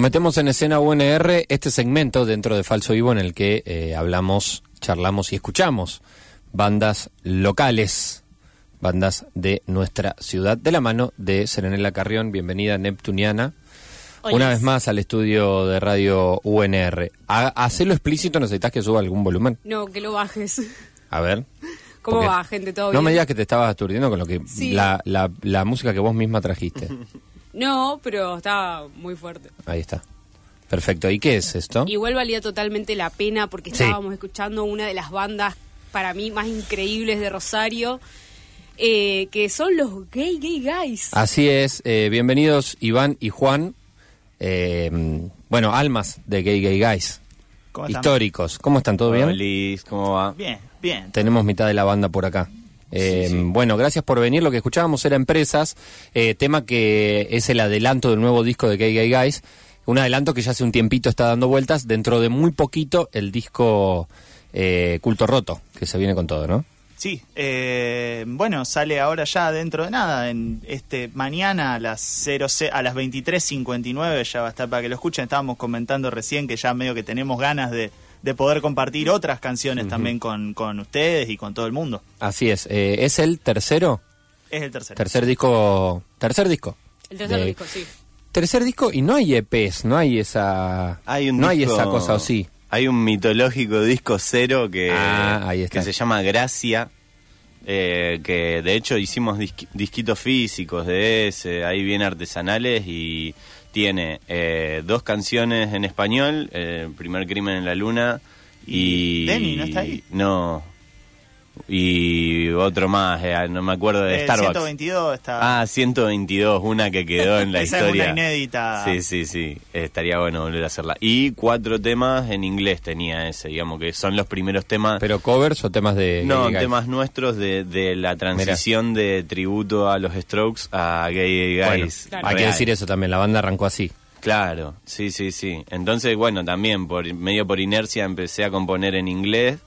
Nos metemos en escena UNR, este segmento dentro de Falso Vivo en el que eh, hablamos, charlamos y escuchamos bandas locales, bandas de nuestra ciudad, de la mano de Serenela Carrión. Bienvenida Neptuniana. Hola. Una vez más al estudio de radio UNR. A, hacerlo explícito, necesitas que suba algún volumen. No, que lo bajes. A ver. ¿Cómo Porque va, gente? ¿Todo No bien? me digas que te estabas aturdiendo con lo que Sí. la, la, la música que vos misma trajiste. No, pero estaba muy fuerte. Ahí está. Perfecto. ¿Y qué es esto? Igual valía totalmente la pena porque Sí. estábamos escuchando una de las bandas para mí más increíbles de Rosario, eh, que son los Gay Gay Guys. Así es, eh, bienvenidos Iván y Juan, eh, bueno, almas de Gay Gay Guys, ¿Cómo están? históricos. ¿Cómo están? ¿Todo bien? Olis, ¿cómo va? Bien, bien. Tenemos mitad de la banda por acá. Eh, Sí, sí. Bueno, gracias por venir. Lo que escuchábamos era Empresas, eh, tema que es el adelanto del nuevo disco de Gay Gay Guys. Un adelanto que ya hace un tiempito está dando vueltas. Dentro de muy poquito, el disco eh, Culto Roto, que se viene con todo, ¿no? Sí, eh, bueno, sale ahora ya dentro de nada, en este mañana a las 0, a las 23.59 ya va a estar para que lo escuchen. Estábamos comentando recién que ya medio que tenemos ganas de, de poder compartir otras canciones también con, con ustedes y con todo el mundo. Así es. Eh, ¿Es el tercero? Es el tercero. Tercer disco. Tercer disco. El tercer de- disco, sí. Tercer disco y no hay EPs, no hay esa. Hay un no hay esa cosa, ¿o sí? Hay un mitológico disco cero que, Ah, ahí está. que se llama Gracia, eh, que de hecho hicimos disqui- disquitos físicos de ese, ahí bien artesanales y tiene eh, dos canciones en español, eh, Primer Crimen en la Luna y... Denny, ¿no está ahí? No. Y otro más, eh, no me acuerdo de El Starbucks. 122 está. Ah, 122, una que quedó en la Esa es historia. una inédita. Sí, sí, sí. Estaría bueno volver a hacerla. Y cuatro temas en inglés tenía ese, digamos que son los primeros temas. ¿Pero covers o temas de.? no, Gay Guys? temas nuestros de, de la transición de tributo a los Strokes a Gay Gay Bueno, Guys. Claro. hay que decir eso también, la banda arrancó así. Claro, sí, sí, sí. Entonces, bueno, también por medio por inercia empecé a componer en inglés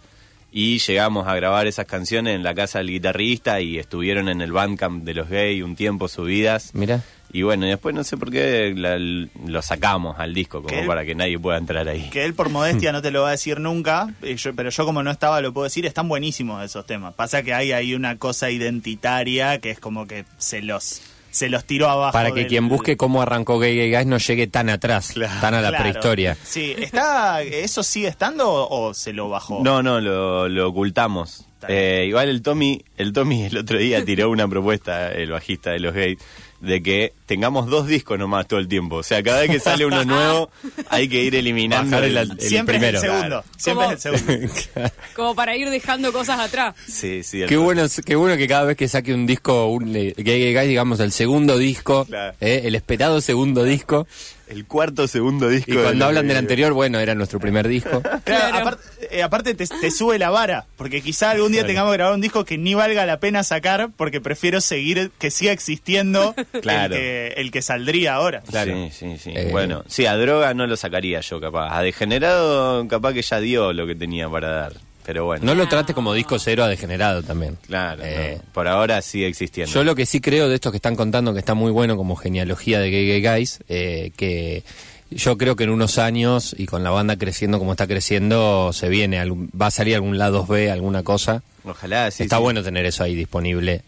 y llegamos a grabar esas canciones en la casa del guitarrista y estuvieron en el Bandcamp de los Gay un tiempo subidas. Mira. Y bueno, y después no sé por qué la- lo sacamos al disco, como para que nadie pueda entrar ahí. Que él por modestia no te lo va a decir nunca, eh, yo- pero yo como no estaba lo puedo decir, están buenísimos esos temas. Pasa que hay ahí una cosa identitaria que es como que se los, se los tiró abajo. Para que del- quien busque cómo arrancó Gay Gay Guys no llegue tan atrás, Claro. tan a la Claro. prehistoria. Sí, ¿está, ¿eso sigue estando o, o se lo bajó? No, no, lo, lo ocultamos. Eh, igual el Tommy, el Tommy el otro día tiró una propuesta, el bajista de los gays, de que tengamos dos discos nomás todo el tiempo. O sea, cada vez que sale uno nuevo, hay que ir eliminando el- el, el Siempre primero. es el segundo. Siempre ¿Cómo? es el segundo. Como para ir dejando cosas atrás. Sí, sí. Qué bueno, qué bueno que cada vez que saque un disco, un Gay Guys, digamos el segundo disco, Claro. eh, el esperado segundo disco. El cuarto, segundo disco. Y cuando hablan del anterior, bueno, era nuestro primer disco. Claro, Claro. aparte, eh, aparte te, te sube la vara, porque quizá algún día tengamos que grabar un disco que ni valga la pena sacar, porque prefiero seguir, que siga existiendo Claro. el, que, el que saldría ahora. Claro. Sí, sí, sí. Eh, Bueno, sí, a droga no lo sacaría yo, capaz. A degenerado, capaz que ya dio lo que tenía para dar. Pero bueno, No lo trate como disco cero a degenerado también. claro. Eh, no. Por ahora sigue existiendo. Yo lo que sí creo de estos que están contando que está muy bueno como genealogía de Gay Gay Guys, eh, que yo creo que en unos años y con la banda creciendo como está creciendo, se viene, algún- va a salir algún lado B, alguna cosa. Ojalá, sí. está sí. bueno tener eso ahí disponible.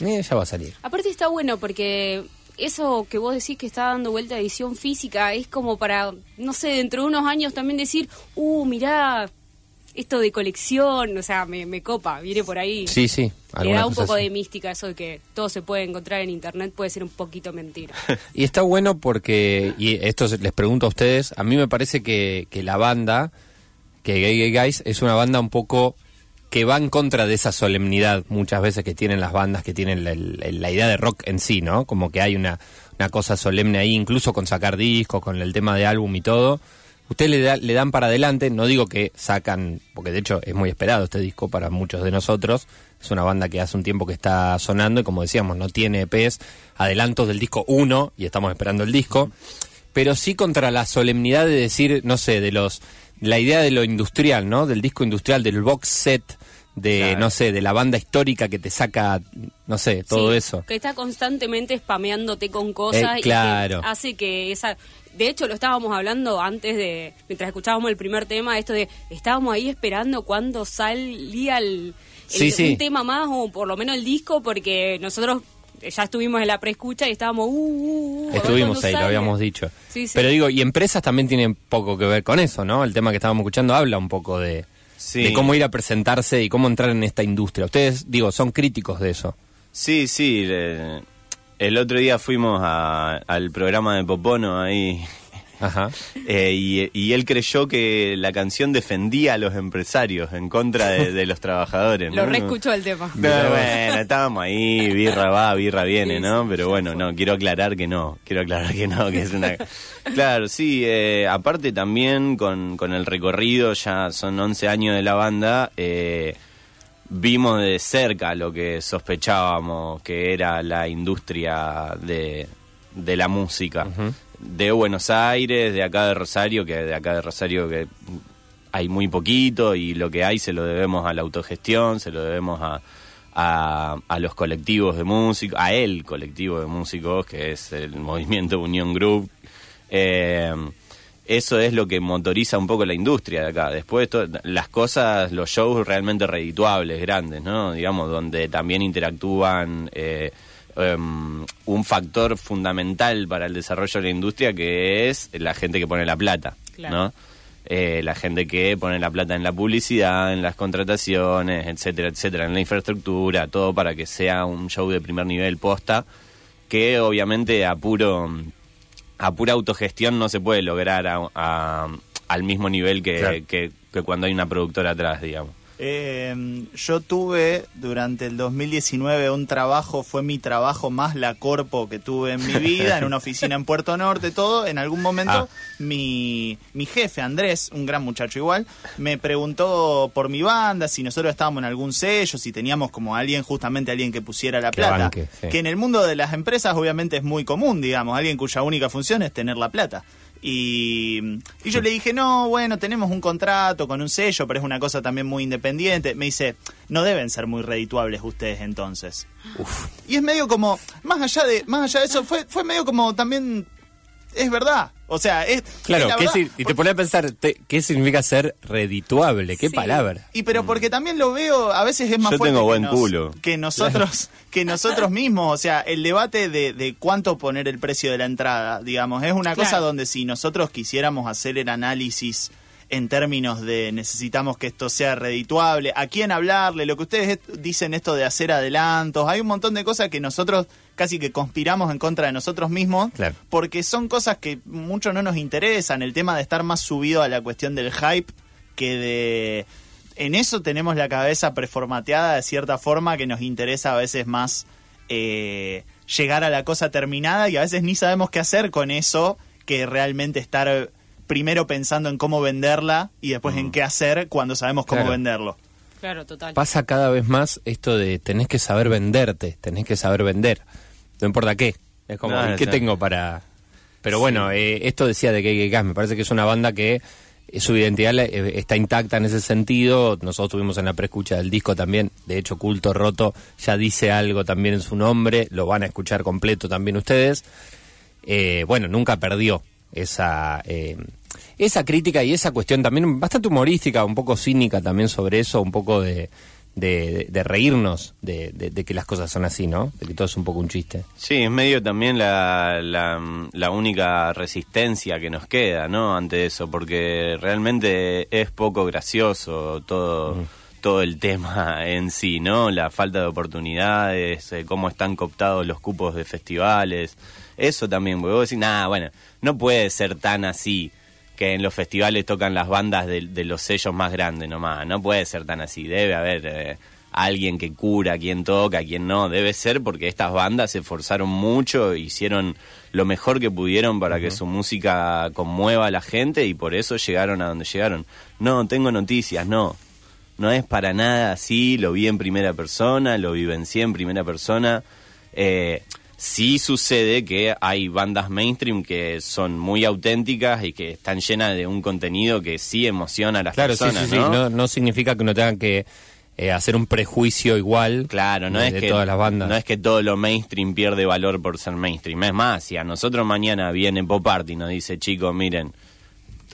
Eh, ya va a salir. Aparte está bueno porque eso que vos decís que está dando vuelta a edición física es como para, no sé, dentro de unos años también decir, uh, mirá, esto de colección, o sea, me, me copa, viene por ahí. Sí, sí. Le da un poco así. de mística eso de que todo se puede encontrar en internet, puede ser un poquito mentira. Y está bueno porque, y esto les pregunto a ustedes, a mí me parece que, que la banda, que Gay Gay Guys, es una banda un poco que va en contra de esa solemnidad muchas veces que tienen las bandas, que tienen la, la idea de rock en sí, ¿no? Como que hay una, una cosa solemne ahí, incluso con sacar discos, con el tema de álbum y todo. Ustedes le, da- le dan para adelante, no digo que sacan, porque de hecho es muy esperado este disco para muchos de nosotros, es una banda que hace un tiempo que está sonando y como decíamos, no tiene EPs, adelantos del disco 1 y estamos esperando el disco, pero sí contra la solemnidad de decir, no sé, de los, la idea de lo industrial, ¿no? Del disco industrial, del box set, de, Claro. no sé, de la banda histórica que te saca, no sé, todo Sí, eso. Que está constantemente spameándote con cosas Eh, y que hace que esa... De hecho, lo estábamos hablando antes de... Mientras escuchábamos el primer tema, esto de... Estábamos ahí esperando cuando salía el, el- Sí, sí. un tema más o por lo menos el disco porque nosotros ya estuvimos en la preescucha y estábamos... Uh, uh, uh, Estuvimos ahí, lo habíamos dicho. Sí, sí. Pero digo, y empresas también tienen poco que ver con eso, ¿no? El tema que estábamos escuchando habla un poco de, Sí. de cómo ir a presentarse y cómo entrar en esta industria. Ustedes, digo, son críticos de eso. Sí, sí. le- el otro día fuimos a- al programa de Popono ahí. Ajá. eh, y, y él creyó que la canción defendía a los empresarios en contra de, de los trabajadores. Lo reescuchó el tema. No, bueno, estábamos ahí, birra va, birra viene, ¿no? Pero bueno, no, quiero aclarar que no, quiero aclarar que no, que es una... Claro, sí, eh, aparte también con, con el recorrido, ya son 11 años de la banda, eh, vimos de cerca lo que sospechábamos que era la industria de, de la música. De Buenos Aires, de acá de Rosario, que de acá de Rosario que hay muy poquito y lo que hay se lo debemos a la autogestión, se lo debemos a, a, a los colectivos de músicos, a el colectivo de músicos, que es el movimiento Unión Group. Eh, eso es lo que motoriza un poco la industria de acá. Después, las cosas, los shows realmente redituables, grandes, ¿no? Digamos, donde también interactúan eh, em, un factor fundamental para el desarrollo de la industria, que es la gente que pone la plata, Claro. ¿no? Eh, la gente que pone la plata en la publicidad, en las contrataciones, etcétera, etcétera, en la infraestructura, todo para que sea un show de primer nivel posta, que obviamente a puro a pura autogestión no se puede lograr a- a- al mismo nivel que, Claro. que- que cuando hay una productora atrás, digamos. Eh, yo tuve durante el 2019 un trabajo, fue mi trabajo más la corpo que tuve en mi vida, en una oficina en Puerto Norte, todo. En algún momento Ah. mi, mi jefe, Andrés, un gran muchacho igual, me preguntó por mi banda, si nosotros estábamos en algún sello, si teníamos como alguien, justamente alguien que pusiera la Que plata. banque, sí. Que en el mundo de las empresas obviamente es muy común, digamos, alguien cuya única función es tener la plata. Y, y yo le dije, no, bueno, tenemos un contrato con un sello, pero es una cosa también muy independiente. Me dice, no deben ser muy redituables ustedes entonces. Y es medio como, más allá de, más allá de eso, fue, fue medio como también, es verdad. O sea, es... Claro, es la ¿qué verdad, si- y te pones a pensar, te- ¿qué significa ser redituable? ¿Qué Sí. palabra? Y pero porque también lo veo, a veces es más Yo fuerte tengo que buen nos- culo. que nosotros, que nosotros mismos, o sea, el debate de, de cuánto poner el precio de la entrada, digamos, es una cosa donde si nosotros quisiéramos hacer el análisis en términos de necesitamos que esto sea redituable, a quién hablarle, lo que ustedes dicen esto de hacer adelantos, hay un montón de cosas que nosotros casi que conspiramos en contra de nosotros mismos, Claro. porque son cosas que mucho no nos interesan, el tema de estar más subido a la cuestión del hype que de... En eso tenemos la cabeza preformateada de cierta forma que nos interesa a veces más eh, llegar a la cosa terminada y a veces ni sabemos qué hacer con eso que realmente estar primero pensando en cómo venderla y después en qué hacer cuando sabemos cómo Claro. venderlo. Claro, total. Pasa cada vez más esto de tenés que saber venderte, tenés que saber vender. No importa qué. Es como, No, ¿y ¿qué no. tengo para...? Pero bueno, eh, esto decía de que Gas, me parece que es una banda que eh, su identidad eh, está intacta en ese sentido. Nosotros tuvimos en la preescucha del disco también, de hecho, Culto Roto ya dice algo también en su nombre, lo van a escuchar completo también ustedes. Eh, bueno, nunca perdió esa, eh, esa crítica y esa cuestión también bastante humorística, un poco cínica también sobre eso, un poco de, de, de reírnos de, de- de que las cosas son así, ¿no? De que todo es un poco un chiste. Sí, es medio también la, la, la única resistencia que nos queda, ¿no? Ante eso, porque realmente es poco gracioso todo, todo el tema en sí, ¿no? La falta de oportunidades, eh, cómo están cooptados los cupos de festivales. Eso también, porque vos decís, nada, bueno, no puede ser tan así que en los festivales tocan las bandas de, de los sellos más grandes nomás. No puede ser tan así. Debe haber eh, alguien que cura, quién toca, quién no. Debe ser porque estas bandas se esforzaron mucho, hicieron lo mejor que pudieron para que su música conmueva a la gente y por eso llegaron a donde llegaron. No, tengo noticias, no. No es para nada así, lo vi en primera persona, lo vivencié en primera persona. Eh, sí sucede que hay bandas mainstream que son muy auténticas y que están llenas de un contenido que sí emociona a las Claro, personas, sí, sí. ¿no? No, no significa que uno tenga que eh, hacer un prejuicio igual Claro, no de, es de que todas las bandas. no es que todo lo mainstream pierde valor por ser mainstream. Es más, si a nosotros mañana viene Pop Art y nos dice, chicos, miren,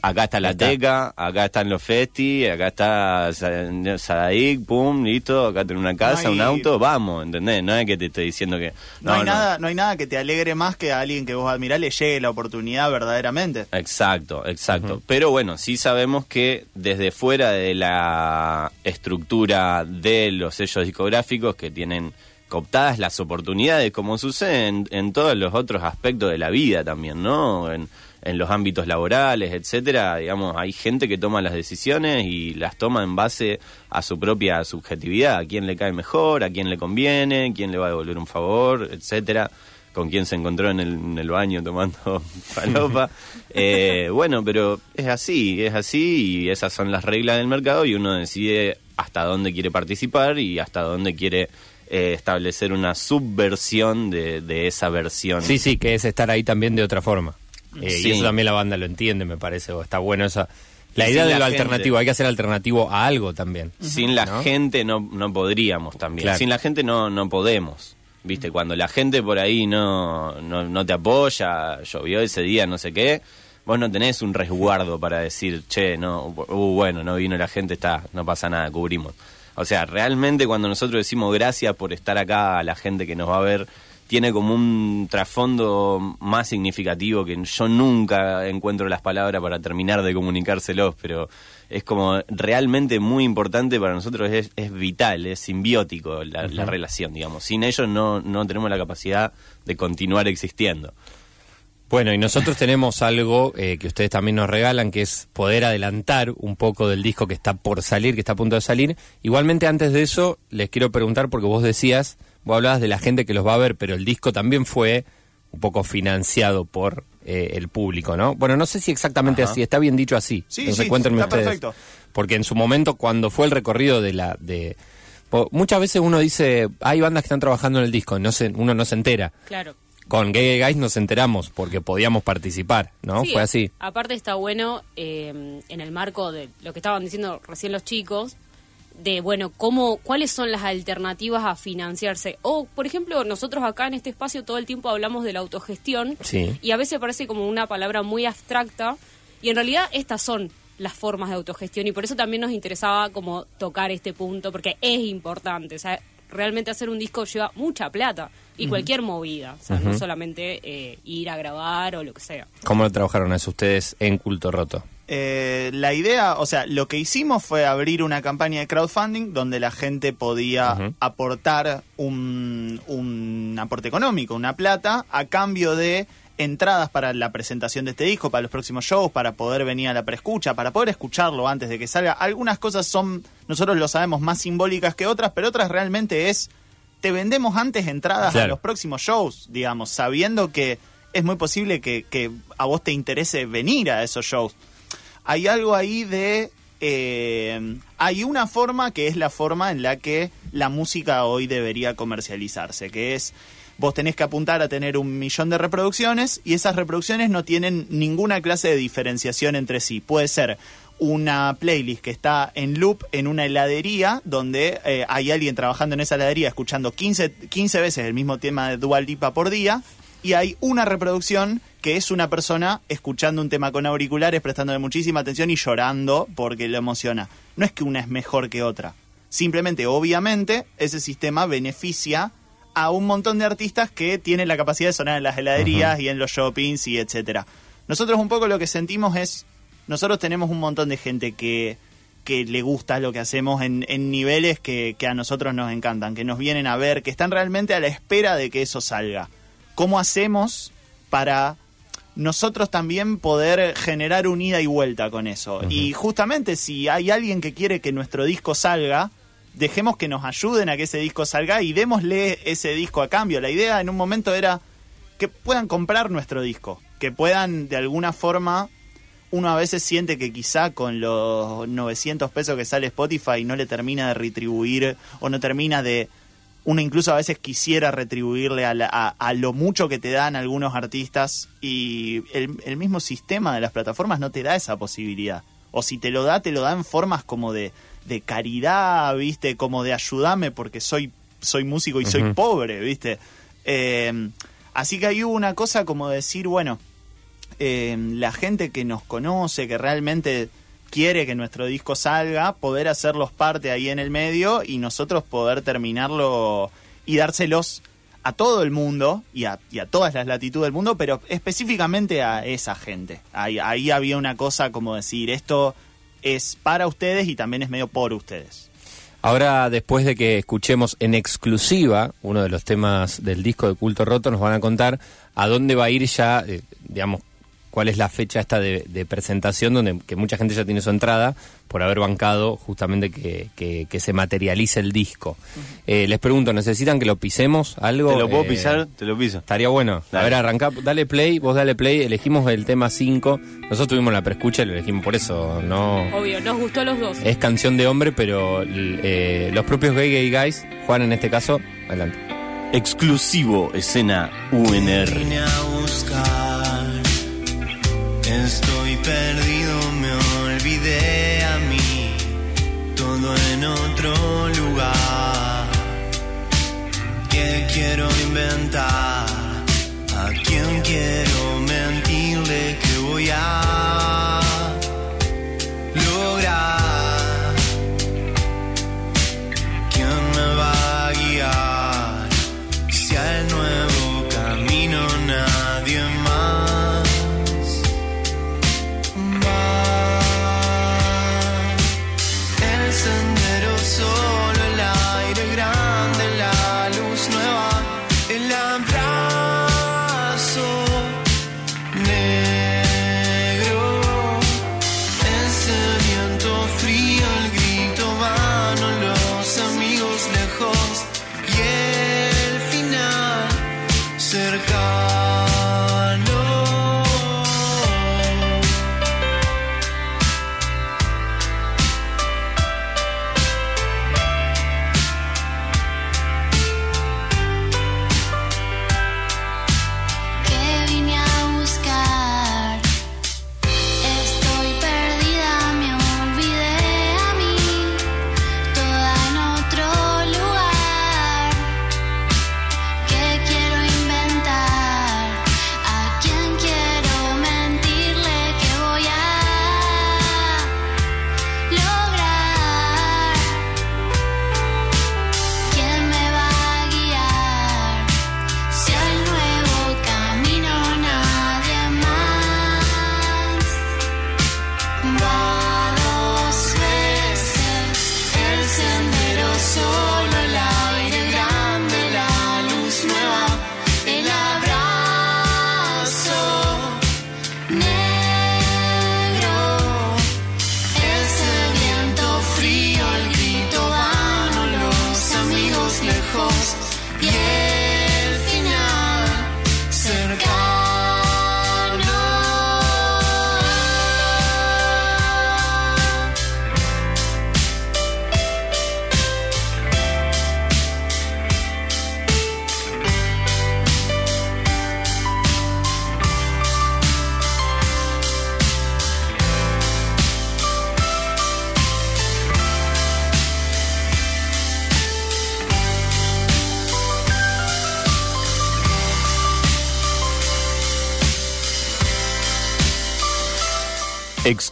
acá está la está. teca, acá están los festi, acá está Sa- Sadaik, pum, listo, acá tengo una casa, No hay- un auto, vamos, ¿entendés? No es que te estoy diciendo que... No, hay Nada, no hay nada que te alegre más que a alguien que vos admirás le llegue la oportunidad verdaderamente. Exacto, exacto. Pero bueno, sí sabemos que desde fuera de la estructura de los sellos discográficos que tienen cooptadas las oportunidades, como sucede en, en todos los otros aspectos de la vida también, ¿no? En, en los ámbitos laborales, etcétera, digamos, hay gente que toma las decisiones y las toma en base a su propia subjetividad, a quién le cae mejor, a quién le conviene, quién le va a devolver un favor, etcétera con quién se encontró en el, en el baño tomando falopa. Eh, bueno, pero es así, es así y esas son las reglas del mercado y uno decide hasta dónde quiere participar y hasta dónde quiere eh, establecer una subversión de, de esa versión. Sí, sí, que es estar ahí también de otra forma. Eh, Sí. Y eso también la banda lo entiende, me parece, o está bueno esa... La idea de lo gente. alternativo, hay que hacer alternativo a algo también. Sin la ¿No? gente no, no podríamos también. Claro. Sin la gente no, no podemos. ¿Viste? Cuando la gente por ahí no, no, no te apoya, llovió ese día, no sé qué, vos no tenés un resguardo para decir, che, no, uh, bueno, no vino la gente, está, no pasa nada, cubrimos. O sea, realmente cuando nosotros decimos gracias por estar acá a la gente que nos va a ver, tiene como un trasfondo más significativo que yo nunca encuentro las palabras para terminar de comunicárselos, pero es como realmente muy importante para nosotros, es, es vital, es simbiótico la, la relación, digamos. Sin ellos no, no tenemos la capacidad de continuar existiendo. Bueno, y nosotros tenemos algo eh, que ustedes también nos regalan, que es poder adelantar un poco del disco que está por salir, que está a punto de salir. Igualmente, antes de eso, les quiero preguntar, porque vos decías, vos hablabas de la gente que los va a ver, pero el disco también fue un poco financiado por eh, el público, ¿no? Bueno, no sé si exactamente Ajá. así, está bien dicho así. Sí, Entonces, sí, cuéntenme está ustedes. perfecto. Porque en su momento, cuando fue el recorrido de la... de Muchas veces uno dice, hay bandas que están trabajando en el disco, no se, uno no se entera. Claro. Con Gay Gay Guys nos enteramos porque podíamos participar, ¿no? Sí, Fue así. Aparte está bueno eh, en el marco de lo que estaban diciendo recién los chicos, de bueno, cómo, cuáles son las alternativas a financiarse. O, por ejemplo, nosotros acá en este espacio todo el tiempo hablamos de la autogestión Sí. y a veces parece como una palabra muy abstracta y en realidad estas son las formas de autogestión y por eso también nos interesaba como tocar este punto porque es importante, o sea, realmente hacer un disco lleva mucha plata y cualquier movida, o sea, no solamente eh, ir a grabar o lo que sea. ¿Cómo lo trabajaron eso ustedes en Culto Roto? Eh, la idea, o sea, lo que hicimos fue abrir una campaña de crowdfunding donde la gente podía aportar un, un aporte económico, una plata, a cambio de entradas para la presentación de este disco, para los próximos shows, para poder venir a la preescucha, para poder escucharlo antes de que salga. Algunas cosas son, nosotros lo sabemos, más simbólicas que otras, pero otras realmente es, te vendemos antes entradas a los próximos shows, digamos, sabiendo que es muy posible que, que a vos te interese venir a esos shows hay algo ahí de... eh, hay una forma que es la forma en la que la música hoy debería comercializarse, que es vos tenés que apuntar a tener un millón de reproducciones y esas reproducciones no tienen ninguna clase de diferenciación entre sí. Puede ser una playlist que está en loop en una heladería donde eh, hay alguien trabajando en esa heladería escuchando 15, 15 veces el mismo tema de Dual Lipa por día y hay una reproducción que es una persona escuchando un tema con auriculares, prestándole muchísima atención y llorando porque lo emociona. No es que una es mejor que otra. Simplemente, obviamente, ese sistema beneficia a un montón de artistas que tienen la capacidad de sonar en las heladerías y en los shoppings y etcétera. Nosotros un poco lo que sentimos es, nosotros tenemos un montón de gente que, que le gusta lo que hacemos en, en niveles que, que a nosotros nos encantan, que nos vienen a ver, que están realmente a la espera de que eso salga. ¿Cómo hacemos para nosotros también poder generar un ida y vuelta con eso? Y justamente si hay alguien que quiere que nuestro disco salga, dejemos que nos ayuden a que ese disco salga y démosle ese disco a cambio. La idea en un momento era que puedan comprar nuestro disco, que puedan de alguna forma uno a veces siente que quizá con los 900 pesos que sale Spotify no le termina de retribuir o no termina de... Uno incluso a veces quisiera retribuirle a, la- a- a lo mucho que te dan algunos artistas y el, el mismo sistema de las plataformas no te da esa posibilidad. O si te lo da, te lo da en formas como de, de caridad, ¿viste? Como de ayudarme porque soy, soy músico y soy pobre, ¿viste? Eh, así que ahí hubo una cosa como decir, bueno, eh, la gente que nos conoce, que realmente quiere que nuestro disco salga, poder hacerlos parte ahí en el medio y nosotros poder terminarlo y dárselos a todo el mundo y a, todas las latitudes del mundo, pero específicamente a esa gente. Ahí, ahí había una cosa como decir, esto es para ustedes y también es medio por ustedes. Ahora, después de que escuchemos en exclusiva uno de los temas del disco de Culto Roto, nos van a contar a dónde va a ir ya, eh, digamos, cuál es la fecha esta de, de presentación, donde que mucha gente ya tiene su entrada por haber bancado justamente que, que- que se materialice el disco. Eh, les pregunto, ¿necesitan que lo pisemos algo? ¿Te lo puedo Eh, pisar? Te lo piso. Estaría bueno. A ver, arranca, dale play, vos dale play, elegimos el tema 5. Nosotros tuvimos la preescucha y lo elegimos por eso, no... Obvio, nos gustó a los dos. Es canción de hombre, pero eh, los propios gay gay guys, Juan en este caso, adelante. Exclusivo escena UNR. Estoy perdido, me olvidé a mí. Todo en otro lugar. ¿Qué quiero inventar? ¿A quién quiero mentirle que voy a love.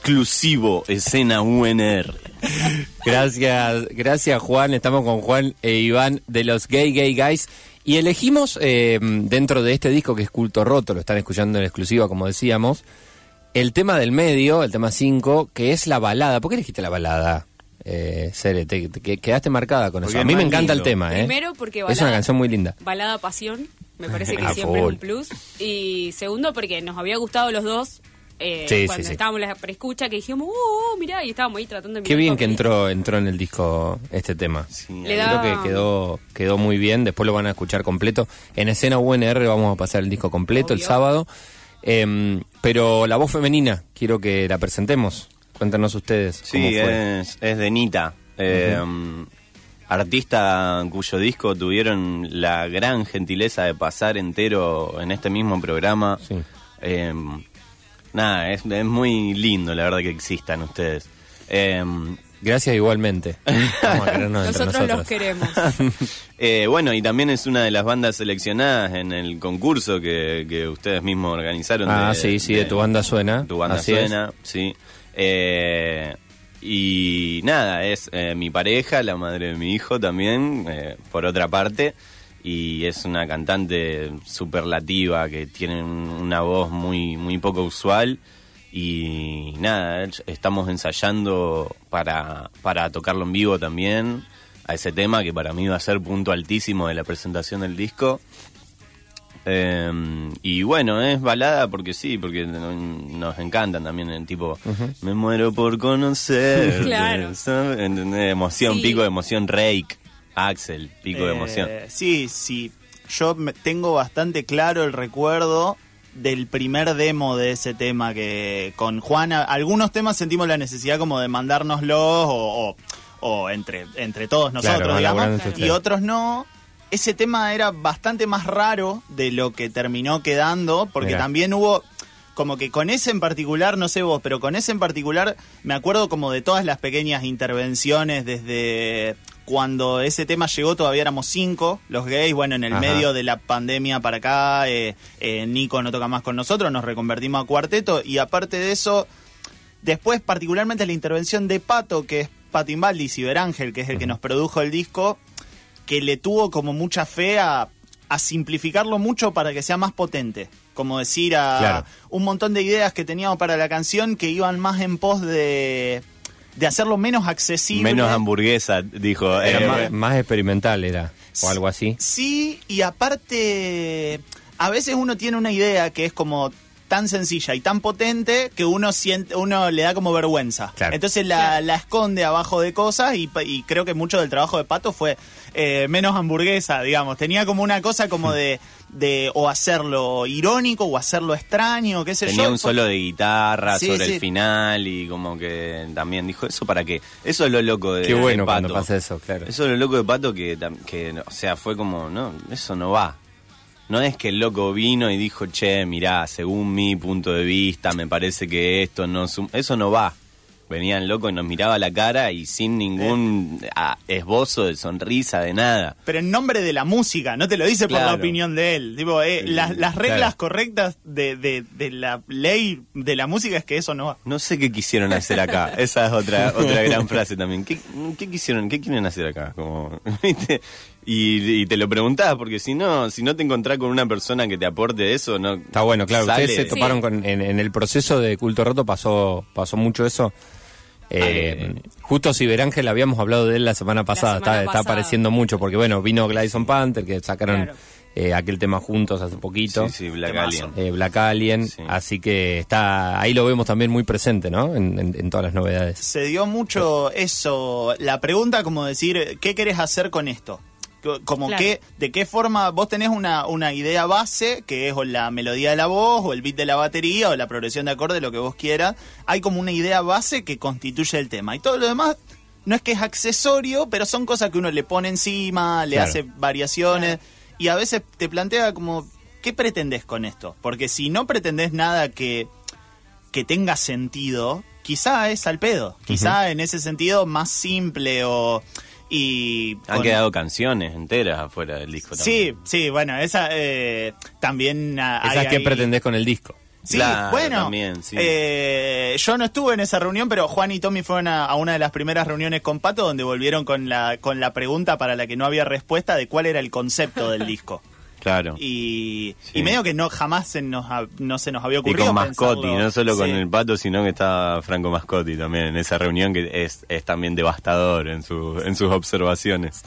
Exclusivo escena UNR. Gracias, gracias Juan. Estamos con Juan e Iván de los Gay Gay Guys. Y elegimos eh, dentro de este disco que es Culto Roto, lo están escuchando en exclusiva, como decíamos, el tema del medio, el tema 5, que es la balada. ¿Por qué elegiste la balada? Eh, Cere, te, te- que- quedaste marcada con Porque eso. A mí me encanta el tema, ¿eh? Primero porque Es una canción muy linda. balada pasión, me parece que siempre es un plus. Y segundo porque nos había gustado los dos eh, Sí, cuando sí. estábamos en la preescucha, que dijimos, uh, mirá, y estábamos ahí tratando de Qué bien que entró entró en el disco este tema. Sí, Le Creo da- que quedó quedó muy bien, después lo van a escuchar completo. En escena UNR vamos a pasar el disco completo el sábado. Em, pero la voz femenina, quiero que la presentemos. Cuéntanos ustedes cómo Sí, fue. es, es de Nita. eh, Artista cuyo disco tuvieron la gran gentileza de pasar entero en este mismo programa. Sí. Eh, nada, es, es muy lindo la verdad que existan ustedes. Eh, Gracias igualmente. Vamos a querernos entre Nosotros los nosotros. queremos. eh, bueno, y también es una de las bandas seleccionadas en el concurso que, que ustedes mismos organizaron. Ah, de- sí, sí, de tu banda suena. Tu banda Así es. suena, sí. Eh, y nada, es eh, mi pareja, la madre de mi hijo también, eh, por otra parte. Y es una cantante superlativa que tiene un- una voz muy, muy poco usual. Y nada, estamos ensayando para, para tocarlo en vivo también. A ese tema que para mí va a ser punto altísimo de la presentación del disco. Eh, y bueno, es balada porque sí, porque no- nos encantan también el tipo, me muero por conocer. Claro. Emoción, Sí. pico de emoción, Rake, Axel, pico de Eh, emoción. Sí, sí. Yo me- tengo bastante claro el recuerdo del primer demo de ese tema que con Juana, algunos temas sentimos la necesidad como de mandárnoslos o, o- o entre, entre todos nosotros, Claro, digamos, y otros no. Ese tema era bastante más raro de lo que terminó quedando, porque también hubo como que con ese en particular, no sé vos, pero con ese en particular me acuerdo como de todas las pequeñas intervenciones desde cuando ese tema llegó todavía éramos cinco, los gays, bueno, en el Ajá. medio de la pandemia para acá, eh, eh, Nico no toca más con nosotros, nos reconvertimos a cuarteto y aparte de eso, después particularmente la intervención de Pato, que es Pato Invaldi y Berángel, que es el que nos produjo el disco, que le tuvo como mucha fe a, a simplificarlo mucho para que sea más potente. Como decir a Claro. un montón de ideas que teníamos para la canción que iban más en pos de, de hacerlo menos accesible. Menos hamburguesa, dijo. Era eh, más, más experimental, era. O algo así. Sí, y aparte, a veces uno tiene una idea que es como tan sencilla y tan potente que uno siente, uno le da como vergüenza. Claro. Entonces la, la esconde abajo de cosas y, creo que mucho del trabajo de Pato fue eh, menos hamburguesa, digamos. Tenía como una cosa como de, de o hacerlo irónico o hacerlo extraño, qué sé Tenía yo. un solo de guitarra Sí, sobre sí. el final y como que también dijo, ¿eso para qué? Eso es lo loco de Qué bueno de cuando Pato. pasa eso, claro. Eso es lo loco de Pato que, que, o sea, fue como, no, eso no va. No es que el loco vino y dijo, che, mirá, según mi punto de vista, me parece que esto no... sum-". Eso no va. Venía el loco y nos miraba la cara y sin ningún ah, esbozo de sonrisa, de nada. Pero en nombre de la música, no te lo dice por la opinión de él. Tipo, eh, Sí, las, las reglas claro. correctas de, de, de la ley de la música es que eso no va. No sé qué quisieron hacer acá. Esa es otra otra gran frase también. ¿Qué, qué quisieron? ¿Qué quieren hacer acá? Como, ¿viste? Y, y te lo preguntás porque si no, si no te encontrás con una persona que te aporte eso, no. Está bueno, claro. sale. Ustedes se toparon Sí. con. En, en el proceso de Culto Roto pasó, pasó mucho eso. Eh, justo Ciberángel habíamos hablado de él la semana pasada. semana está, está apareciendo mucho porque, bueno, vino Glyson Panther, que sacaron Claro. eh, aquel tema juntos hace poquito. Sí, sí, Black. Alien. eh, Black Alien, Sí. así que está ahí lo vemos también muy presente, ¿no? En, en- en todas las novedades. Se dio mucho eso. La pregunta como decir, ¿qué querés hacer con esto? Co- Como Claro. que, de qué forma vos tenés una, una idea base, que es o la melodía de la voz, o el beat de la batería, o la progresión de acorde, lo que vos quieras. Hay como una idea base que constituye el tema. Y todo lo demás no es que es accesorio, pero son cosas que uno le pone encima, le Claro. hace variaciones. Y a veces te plantea como, ¿qué pretendés con esto? Porque si no pretendés nada que que tenga sentido, quizá es al pedo. Quizá en ese sentido más simple o... Y Han con- quedado canciones enteras afuera del disco Sí, también. sí, bueno, esa eh, también... hay Esas que ahí- pretendés con el disco. Sí, Claro, bueno, también, sí. eh, yo no estuve en esa reunión, pero Juan y Tommy fueron a, a una de las primeras reuniones con Pato, donde volvieron con la, con la pregunta para la que no había respuesta de cuál era el concepto del disco. Claro. Y, Sí. y medio que no jamás se nos, ha- no se nos había Y ocurrido. con Mascotti, pensarlo. no solo con Sí. el pato, sino que estaba Franco Mascotti también en esa reunión que es, es también devastador en, su, en sus observaciones.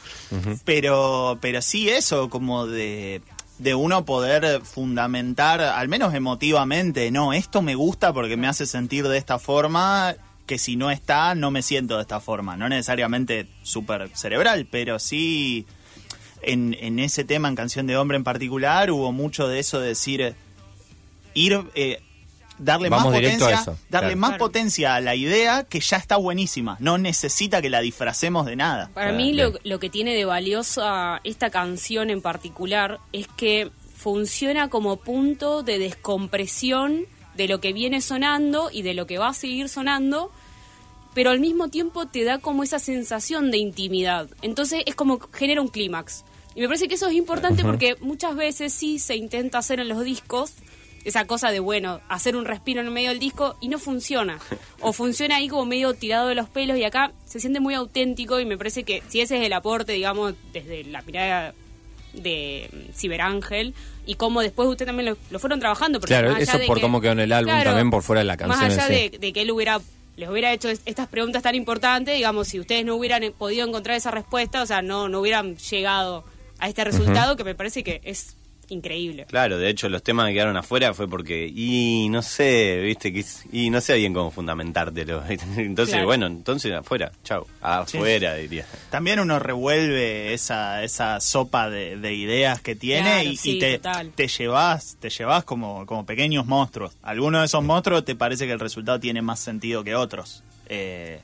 Pero, pero sí eso, como de, de uno poder fundamentar, al menos emotivamente, no, esto me gusta porque me hace sentir de esta forma, que si no está, no me siento de esta forma. No necesariamente súper cerebral, pero sí en, en ese tema, en Canción de Hombre en particular, hubo mucho de eso de decir, eh, ir... eh, darle Vamos más potencia, eso, darle claro. más Claro. potencia a la idea que ya está buenísima. No necesita que la disfracemos de nada. Para Ah, mí lo, lo que tiene de valiosa esta canción en particular es que funciona como punto de descompresión de lo que viene sonando y de lo que va a seguir sonando, pero al mismo tiempo te da como esa sensación de intimidad. Entonces es como que genera un clímax. Y me parece que eso es importante porque muchas veces sí se intenta hacer en los discos esa cosa de, bueno, hacer un respiro en el medio del disco y no funciona. O funciona ahí como medio tirado de los pelos y acá se siente muy auténtico y me parece que si ese es el aporte, digamos, desde la mirada de mm, Ciberángel y cómo después usted también lo, lo fueron trabajando. porque Claro, eso por que- cómo quedó en el álbum, también por fuera de la canción Más allá sí. de, de que él hubiera les hubiera hecho es- estas preguntas tan importantes, digamos, si ustedes no hubieran eh, podido encontrar esa respuesta, o sea, no, no hubieran llegado a este resultado que me parece que es increíble. Claro, de hecho los temas que quedaron afuera fue porque, y no sé, viste, que, y no sé bien cómo fundamentártelo. Entonces, Claro. bueno, entonces afuera, chau, afuera diría. También uno revuelve esa, esa sopa de, de ideas que tiene Claro, y, y sí, te, total. te llevas, te llevas como, como pequeños monstruos. Algunos de esos monstruos te parece que el resultado tiene más sentido que otros. Eh,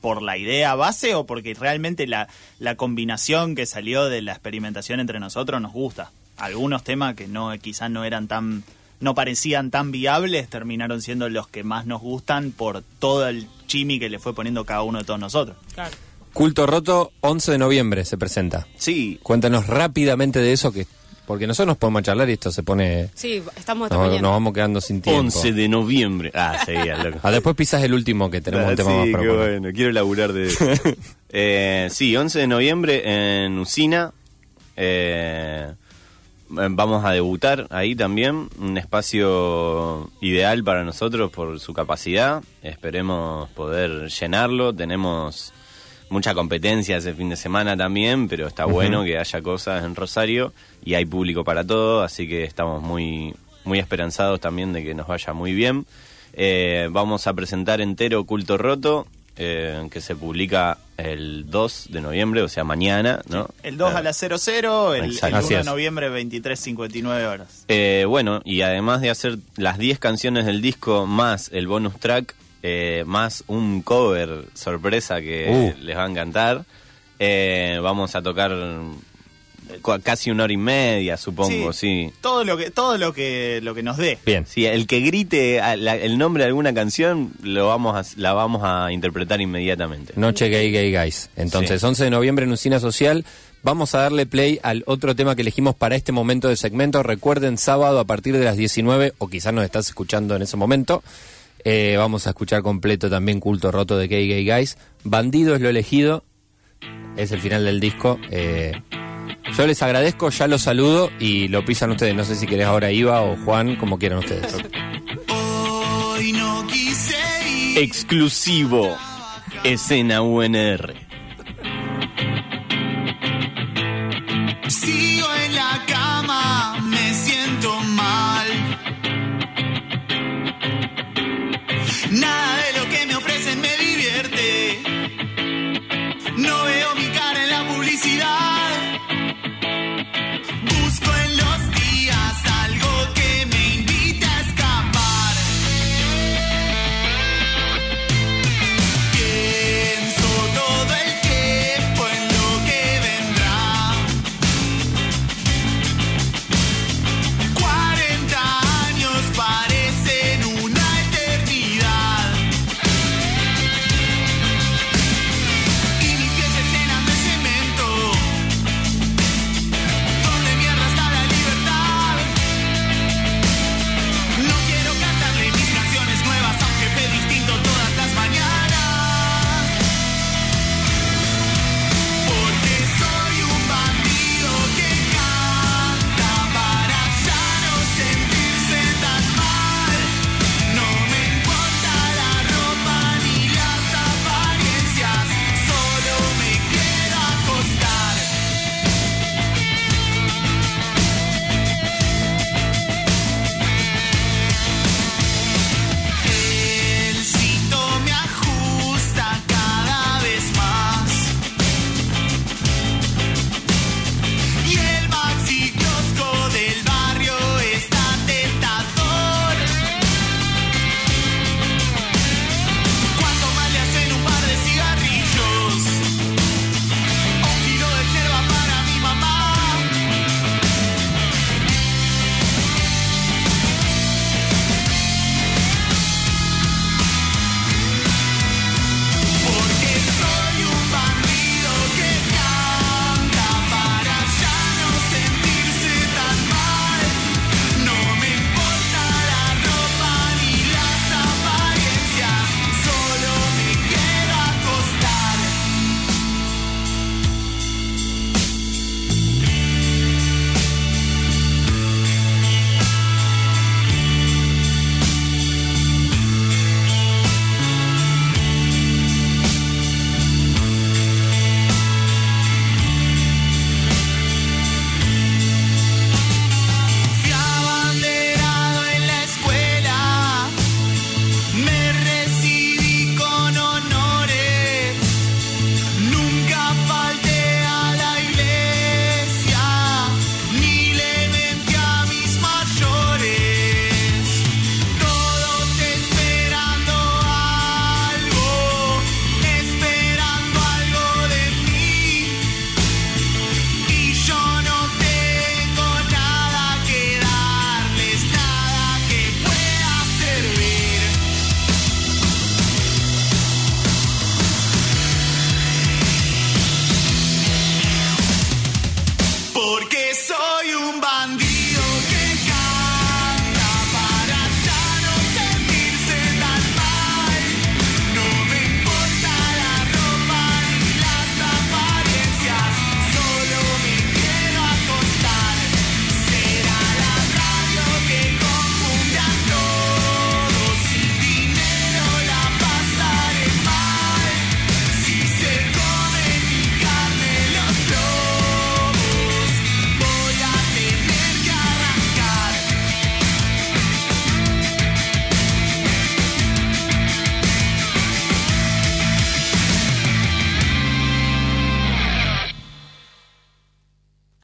por la idea base o porque realmente la, la combinación que salió de la experimentación entre nosotros nos gusta. Algunos temas que no quizás no eran tan no parecían tan viables terminaron siendo los que más nos gustan por todo el chimi que le fue poniendo cada uno de todos nosotros. Claro. Culto Roto, 11 de noviembre se presenta. Sí, Cuéntanos rápidamente de eso, que porque nosotros nos podemos charlar y esto se pone... Sí, estamos hasta Nos, mañana. nos vamos quedando sin tiempo. 11 de noviembre. Ah, seguía, loco. Ah, después pisas el último que tenemos Ah, un tema más sí, para qué bueno, quiero laburar de eso. Eh, sí, 11 de noviembre en Usina. Eh, vamos a debutar ahí también. Un espacio ideal para nosotros por su capacidad. Esperemos poder llenarlo. Tenemos mucha competencia ese fin de semana también, pero está bueno que haya cosas en Rosario y hay público para todo, así que estamos muy, muy esperanzados también de que nos vaya muy bien. Eh, vamos a presentar entero Culto Roto, eh, que se publica el 2 de noviembre, o sea, mañana, ¿no? El 2 a las 00, el, el Exacto. 1 Así de noviembre 23.59 horas. Eh, bueno, y además de hacer las 10 canciones del disco más el bonus track, eh, más un cover sorpresa que Uh. les va a encantar, eh, vamos a tocar casi una hora y media, supongo, sí. Todo lo que todo lo que lo que nos dé. Bien. Sí, el que grite a- la- el nombre de alguna canción lo vamos a, la vamos a interpretar inmediatamente. Noche Gay Gay Guys. Entonces, Sí. 11 de noviembre en Usina Social. Vamos a darle play al otro tema que elegimos para este momento de segmento. Recuerden, sábado a partir de las 19, o quizás nos estás escuchando en ese momento. Eh, vamos a escuchar completo también Culto Roto de Gay Gay Guys. Bandido es lo elegido. Es el final del disco. eh, yo les agradezco, ya los saludo y lo pisan ustedes. No sé si querés ahora Iva o Juan, como quieran ustedes. Hoy no quise ir. Exclusivo. Escena UNR.